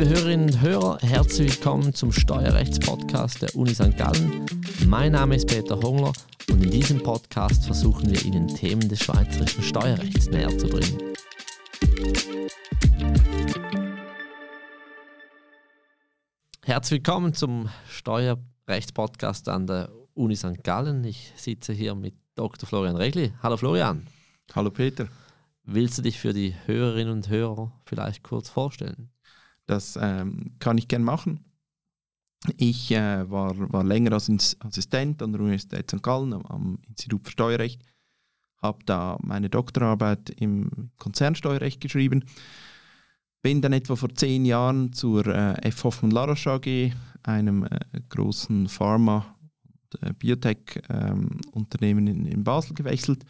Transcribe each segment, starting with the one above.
Liebe Hörerinnen und Hörer, herzlich willkommen zum Steuerrechtspodcast der Uni St. Gallen. Mein Name ist Peter Hongler und in diesem Podcast versuchen wir Ihnen Themen des schweizerischen Steuerrechts näher zu bringen. Herzlich willkommen zum Steuerrechtspodcast an der Uni St. Gallen. Ich sitze hier mit Dr. Florian Regli. Hallo Florian. Hallo Peter. Willst du dich für die Hörerinnen und Hörer vielleicht kurz vorstellen? Das ähm, kann ich gerne machen. Ich äh, war, war länger als Assistent an der Universität St. Gallen am, am Institut für Steuerrecht, habe da meine Doktorarbeit im Konzernsteuerrecht geschrieben, bin dann etwa vor zehn Jahren zur äh, F. Hoffmann Laroche AG, einem äh, großen Pharma- und äh, Biotech-Unternehmen ähm, in, in Basel gewechselt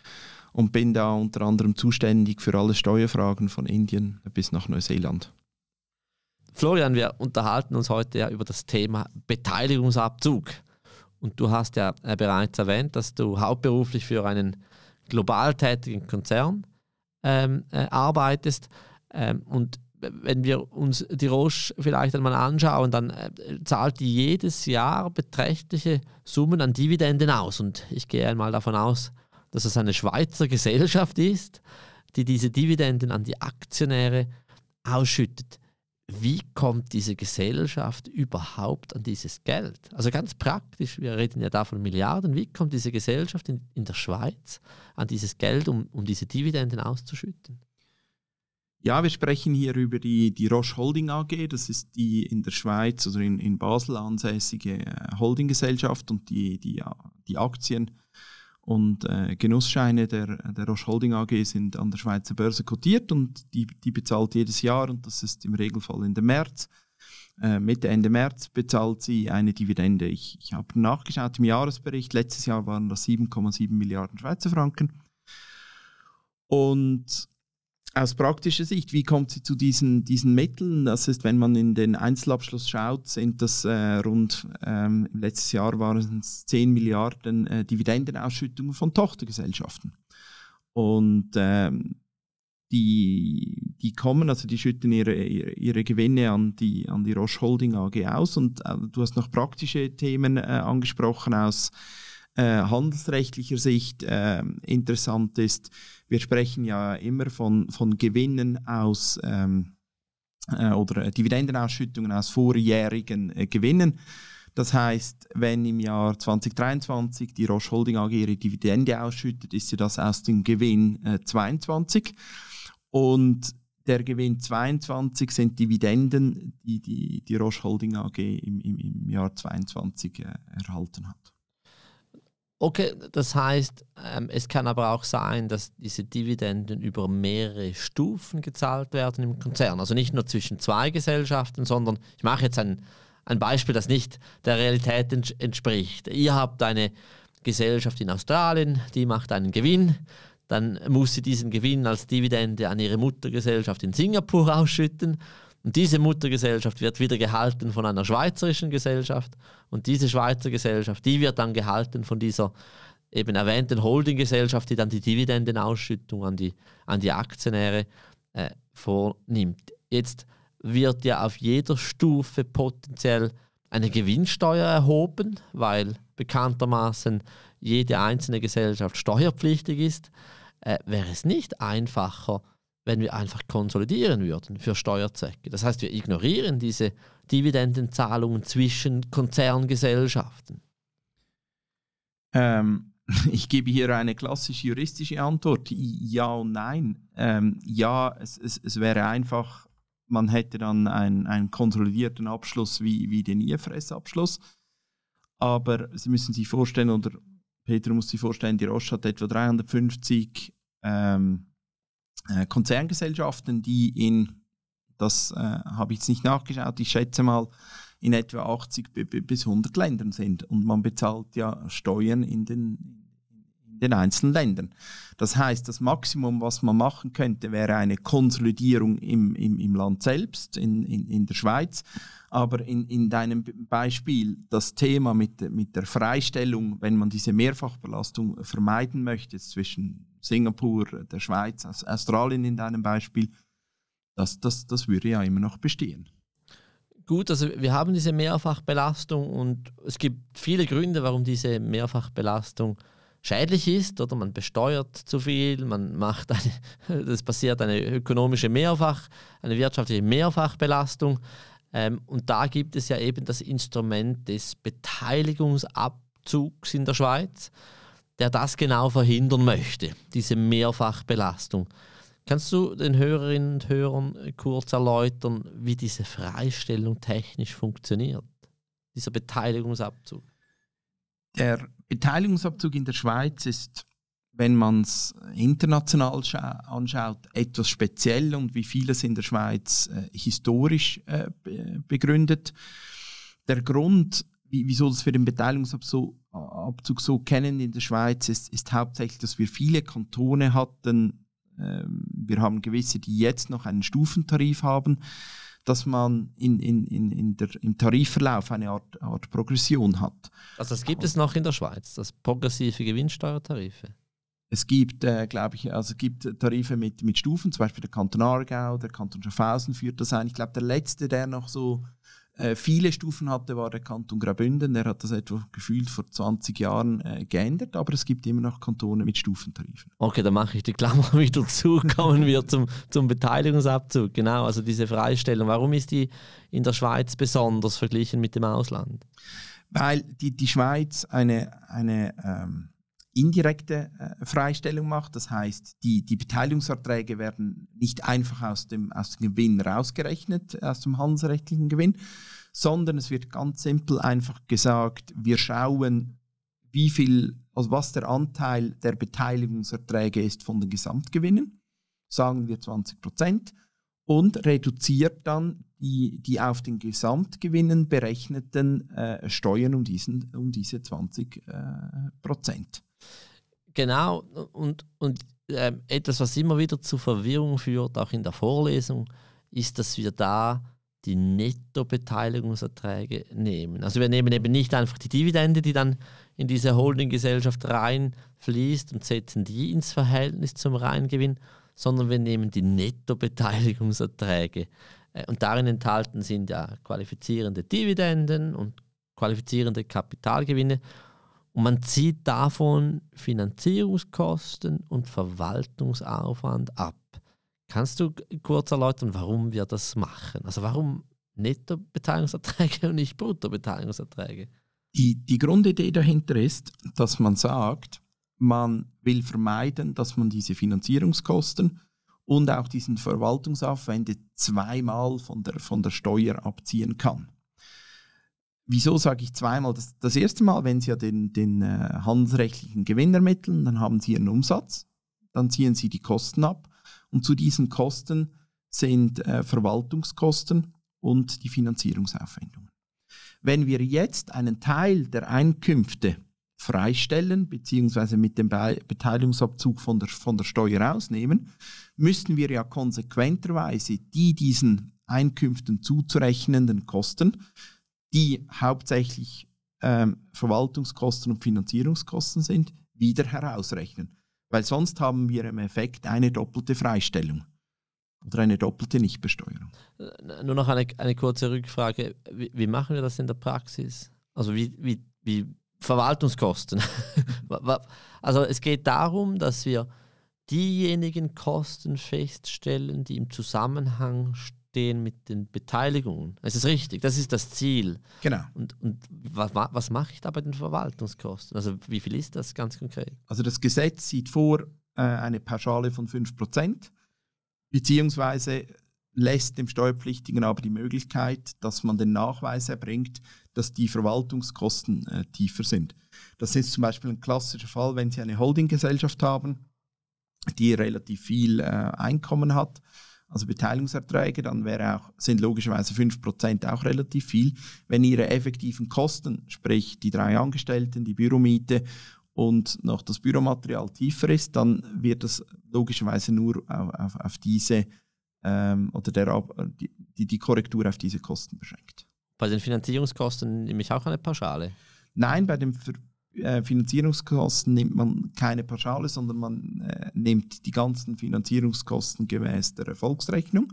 und bin da unter anderem zuständig für alle Steuerfragen von Indien bis nach Neuseeland. Florian, wir unterhalten uns heute ja über das Thema Beteiligungsabzug. Und du hast ja äh, bereits erwähnt, dass du hauptberuflich für einen global tätigen Konzern ähm, äh, arbeitest. Ähm, und wenn wir uns die Roche vielleicht einmal anschauen, dann äh, zahlt die jedes Jahr beträchtliche Summen an Dividenden aus. Und ich gehe einmal davon aus, dass es eine Schweizer Gesellschaft ist, die diese Dividenden an die Aktionäre ausschüttet wie kommt diese Gesellschaft überhaupt an dieses Geld? Also ganz praktisch, wir reden ja da von Milliarden, wie kommt diese Gesellschaft in, in der Schweiz an dieses Geld, um, um diese Dividenden auszuschütten? Ja, wir sprechen hier über die, die Roche Holding AG. Das ist die in der Schweiz oder in, in Basel ansässige äh, Holdinggesellschaft und die, die, die Aktien und äh, Genussscheine der, der Roche Holding AG sind an der Schweizer Börse kotiert und die, die bezahlt jedes Jahr und das ist im Regelfall Ende März. Äh, Mitte, Ende März bezahlt sie eine Dividende. Ich, ich habe nachgeschaut im Jahresbericht, letztes Jahr waren das 7,7 Milliarden Schweizer Franken. Und aus praktischer Sicht, wie kommt sie zu diesen, diesen Mitteln? Das ist, wenn man in den Einzelabschluss schaut, sind das äh, rund, ähm, letztes Jahr waren es 10 Milliarden äh, Dividendenausschüttungen von Tochtergesellschaften. Und ähm, die, die kommen, also die schütten ihre, ihre, Gewinne an die, an die Roche Holding AG aus. Und äh, du hast noch praktische Themen äh, angesprochen aus äh, handelsrechtlicher Sicht. Äh, interessant ist, wir sprechen ja immer von, von Gewinnen aus ähm, äh, oder Dividendenausschüttungen aus vorjährigen äh, Gewinnen. Das heißt, wenn im Jahr 2023 die Roche Holding AG ihre Dividende ausschüttet, ist ja das aus dem Gewinn äh, 22. Und der Gewinn 22 sind Dividenden, die die, die Roche Holding AG im, im, im Jahr 22 äh, erhalten hat. Okay, das heißt, ähm, es kann aber auch sein, dass diese Dividenden über mehrere Stufen gezahlt werden im Konzern. Also nicht nur zwischen zwei Gesellschaften, sondern ich mache jetzt ein, ein Beispiel, das nicht der Realität ents entspricht. Ihr habt eine Gesellschaft in Australien, die macht einen Gewinn, dann muss sie diesen Gewinn als Dividende an ihre Muttergesellschaft in Singapur ausschütten und diese Muttergesellschaft wird wieder gehalten von einer schweizerischen Gesellschaft und diese Schweizer Gesellschaft, die wird dann gehalten von dieser eben erwähnten Holdinggesellschaft, die dann die Dividendenausschüttung an die, an die Aktionäre äh, vornimmt. Jetzt wird ja auf jeder Stufe potenziell eine Gewinnsteuer erhoben, weil bekanntermaßen jede einzelne Gesellschaft steuerpflichtig ist. Äh, wäre es nicht einfacher, wenn wir einfach konsolidieren würden für Steuerzwecke. Das heißt, wir ignorieren diese Dividendenzahlungen zwischen Konzerngesellschaften. Ähm, ich gebe hier eine klassische juristische Antwort. Ja und nein. Ähm, ja, es, es, es, wäre einfach, man hätte dann einen, einen konsolidierten Abschluss wie, wie den IFRS-Abschluss. Aber Sie müssen sich vorstellen, oder Peter muss sich vorstellen, die Roche hat etwa 350 ähm, äh, Konzerngesellschaften, die in, das äh, habe ich jetzt nicht nachgeschaut, ich schätze mal, in etwa 80 bis 100 Ländern sind. Und man bezahlt ja Steuern in den, den einzelnen Ländern. Das heißt, das Maximum, was man machen könnte, wäre eine Konsolidierung im, im, im Land selbst, in, in, in der Schweiz. Aber in, in deinem Beispiel das Thema mit, mit der Freistellung, wenn man diese Mehrfachbelastung vermeiden möchte, zwischen Singapur, der Schweiz, Australien in deinem Beispiel, das, das, das würde ja immer noch bestehen. Gut, also wir haben diese Mehrfachbelastung und es gibt viele Gründe, warum diese Mehrfachbelastung schädlich ist oder man besteuert zu viel, man macht eine, das passiert eine ökonomische Mehrfach, eine wirtschaftliche Mehrfachbelastung. Ähm, und da gibt es ja eben das Instrument des Beteiligungsabzugs in der Schweiz, der das genau verhindern möchte, diese Mehrfachbelastung. Kannst du den Hörerinnen und Hörern kurz erläutern, wie diese Freistellung technisch funktioniert? Dieser Beteiligungsabzug? Der Beteiligungsabzug in der Schweiz ist, wenn man es international anschaut, etwas speziell und wie vieles in der Schweiz äh, historisch äh, begründet. Der Grund, wieso das wir den Beteiligungsabzug so kennen in der Schweiz, ist, ist hauptsächlich, dass wir viele Kantone hatten, ähm, wir haben gewisse, die jetzt noch einen Stufentarif haben, dass man in, in, in, in der, im Tarifverlauf eine Art, Art Progression hat. Also das gibt es noch in der Schweiz, das progressive Gewinnsteuertarife? Es gibt, äh, glaube ich, also gibt Tarife mit, mit Stufen, zum Beispiel der Kanton Aargau, der Kanton Schaffhausen führt das ein. Ich glaube, der letzte, der noch so äh, viele Stufen hatte, war der Kanton Graubünden. Der hat das etwa gefühlt vor 20 Jahren äh, geändert, aber es gibt immer noch Kantone mit Stufentarifen. Okay, dann mache ich die Klammer wieder zu, kommen wir zum, zum Beteiligungsabzug. Genau, also diese Freistellung. Warum ist die in der Schweiz besonders verglichen mit dem Ausland? Weil die, die Schweiz eine, eine ähm, indirekte äh, Freistellung macht. Das heißt, die, die Beteiligungserträge werden nicht einfach aus dem, aus dem Gewinn rausgerechnet, aus dem handelsrechtlichen Gewinn, sondern es wird ganz simpel einfach gesagt, wir schauen, wie viel, also was der Anteil der Beteiligungserträge ist von den Gesamtgewinnen, sagen wir 20 Prozent, und reduziert dann die, die auf den Gesamtgewinnen berechneten äh, Steuern um, diesen, um diese 20 äh, Prozent. Genau, und, und äh, etwas, was immer wieder zu Verwirrung führt, auch in der Vorlesung, ist, dass wir da die Nettobeteiligungserträge nehmen. Also wir nehmen eben nicht einfach die Dividende, die dann in diese Holdinggesellschaft reinfließt und setzen die ins Verhältnis zum Reingewinn, sondern wir nehmen die Nettobeteiligungserträge. Äh, und darin enthalten sind ja qualifizierende Dividenden und qualifizierende Kapitalgewinne. Und man zieht davon Finanzierungskosten und Verwaltungsaufwand ab. Kannst du kurz erläutern, warum wir das machen? Also warum Nettobeteiligungserträge und nicht Bruttobeteiligungserträge? Die, die Grundidee dahinter ist, dass man sagt, man will vermeiden, dass man diese Finanzierungskosten und auch diesen Verwaltungsaufwände zweimal von der, von der Steuer abziehen kann. Wieso sage ich zweimal? Das, das erste Mal, wenn Sie ja den, den äh, handelsrechtlichen Gewinn ermitteln, dann haben Sie Ihren Umsatz, dann ziehen Sie die Kosten ab und zu diesen Kosten sind äh, Verwaltungskosten und die Finanzierungsaufwendungen. Wenn wir jetzt einen Teil der Einkünfte freistellen, beziehungsweise mit dem Be Beteiligungsabzug von der, von der Steuer rausnehmen, müssten wir ja konsequenterweise die diesen Einkünften zuzurechnenden Kosten die hauptsächlich ähm, Verwaltungskosten und Finanzierungskosten sind, wieder herausrechnen. Weil sonst haben wir im Effekt eine doppelte Freistellung oder eine doppelte Nichtbesteuerung. Äh, nur noch eine, eine kurze Rückfrage. Wie, wie, machen wir das in der Praxis? Also wie, wie, wie Verwaltungskosten. also es geht darum, dass wir diejenigen Kosten feststellen, die im Zusammenhang stehen mit den Beteiligungen. Es ist richtig, das ist das Ziel. Genau. Und, und was, was mache ich da bei den Verwaltungskosten? Also wie viel ist das ganz konkret? Also das Gesetz sieht vor äh, eine Pauschale von 5%, beziehungsweise lässt dem Steuerpflichtigen aber die Möglichkeit, dass man den Nachweis erbringt, dass die Verwaltungskosten äh, tiefer sind. Das ist zum Beispiel ein klassischer Fall, wenn Sie eine Holdinggesellschaft haben, die relativ viel äh, Einkommen hat also Beteiligungserträge, dann wäre auch, sind logischerweise 5% auch relativ viel. Wenn Ihre effektiven Kosten, sprich die drei Angestellten, die Büromiete und noch das Büromaterial tiefer ist, dann wird das logischerweise nur auf, auf, auf diese ähm, oder der, die, die Korrektur auf diese Kosten beschränkt. Bei den Finanzierungskosten nehme ich auch eine Pauschale? Nein, bei den äh, Finanzierungskosten nimmt man keine Pauschale, sondern man äh, nimmt die ganzen Finanzierungskosten gemäß der Erfolgsrechnung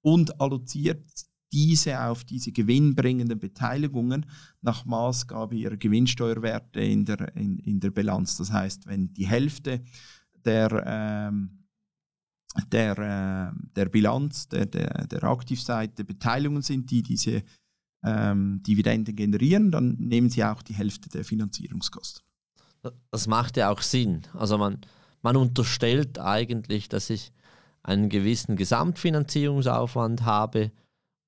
und alloziert diese auf diese gewinnbringenden Beteiligungen nach Maßgabe ihrer Gewinnsteuerwerte in der, in, in der Bilanz. Das heißt, wenn die Hälfte der, ähm, der, äh, der Bilanz, der, der, der Aktivseite Beteiligungen sind, die diese ähm, Dividenden generieren, dann nehmen sie auch die Hälfte der Finanzierungskosten. Das macht ja auch Sinn. Also man, man unterstellt eigentlich, dass ich einen gewissen Gesamtfinanzierungsaufwand habe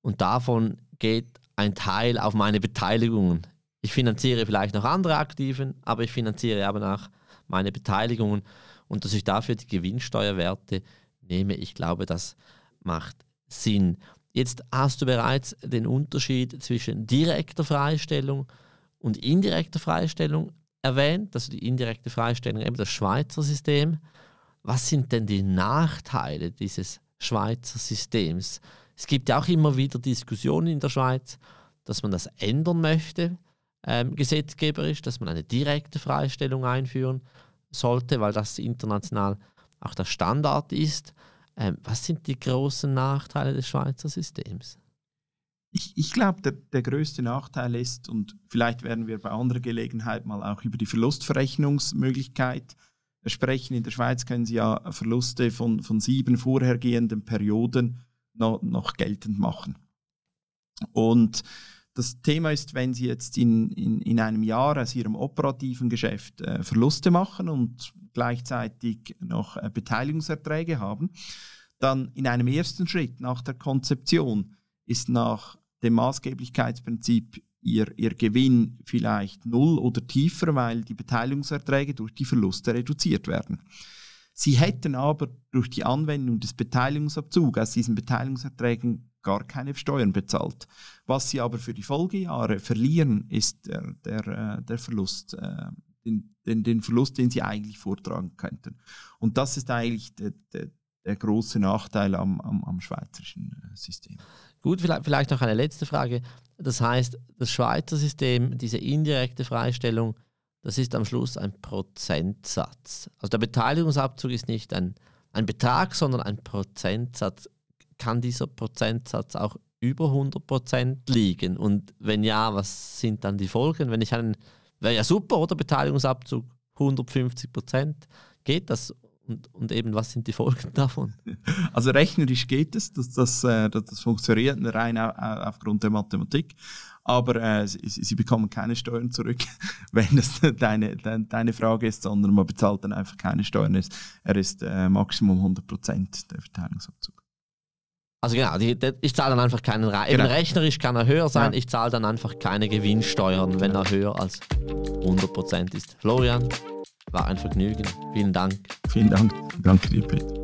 und davon geht ein Teil auf meine Beteiligungen. Ich finanziere vielleicht noch andere Aktiven, aber ich finanziere aber auch meine Beteiligungen und dass ich dafür die Gewinnsteuerwerte nehme, ich glaube, das macht Sinn. Jetzt hast du bereits den Unterschied zwischen direkter Freistellung und indirekter Freistellung erwähnt, also die indirekte Freistellung, eben das Schweizer System. Was sind denn die Nachteile dieses Schweizer Systems? Es gibt ja auch immer wieder Diskussionen in der Schweiz, dass man das ändern möchte, ähm, gesetzgeberisch, dass man eine direkte Freistellung einführen sollte, weil das international auch der Standard ist. Ähm, was sind die großen Nachteile des Schweizer Systems? Ich, ich glaube, der, der größte Nachteil ist, und vielleicht werden wir bei anderer Gelegenheit mal auch über die Verlustverrechnungsmöglichkeit sprechen. In der Schweiz können Sie ja Verluste von, von sieben vorhergehenden Perioden noch, noch geltend machen. Und das Thema ist, wenn Sie jetzt in, in, in einem Jahr aus Ihrem operativen Geschäft äh, Verluste machen und gleichzeitig noch äh, Beteiligungserträge haben, dann in einem ersten Schritt nach der Konzeption ist nach dem Maßgeblichkeitsprinzip ihr, ihr Gewinn vielleicht null oder tiefer, weil die Beteiligungserträge durch die Verluste reduziert werden. Sie hätten aber durch die Anwendung des Beteiligungsabzugs aus diesen Beteiligungserträgen gar keine Steuern bezahlt. Was sie aber für die Folgejahre verlieren, ist der, der, äh, der Verlust, äh, den, den, den, Verlust, den sie eigentlich vortragen könnten. Und das ist eigentlich der, der, der große Nachteil am, am, am schweizerischen äh, System. Gut, vielleicht, vielleicht noch eine letzte Frage. Das heißt, das Schweizer System, diese indirekte Freistellung, das ist am Schluss ein Prozentsatz. Also der Beteiligungsabzug ist nicht ein, ein Betrag, sondern ein Prozentsatz. Kann dieser Prozentsatz auch über 100% liegen? Und wenn ja, was sind dann die Folgen? Wenn ich einen, wäre ja super, oder? Beteiligungsabzug 150%. Geht das? Und, und eben, was sind die Folgen davon? Also rechnerisch geht es, dass das, äh, dass das funktioniert rein aufgrund der Mathematik aber äh, sie, sie, bekommen keine Steuern zurück, wenn das deine, deine, deine Frage ist, sondern man bezahlt dann einfach keine Steuern. Er ist äh, Maximum 100% der Verteilungsabzug. Also genau, die, die, ich zahle dann einfach keinen Re genau. Eben rechnerisch kann er höher sein, ja. ich zahle dann einfach keine Gewinnsteuern, wenn er höher als 100% ist. Florian, war ein Vergnügen. Vielen Dank. Vielen Dank. Danke dir, Peter.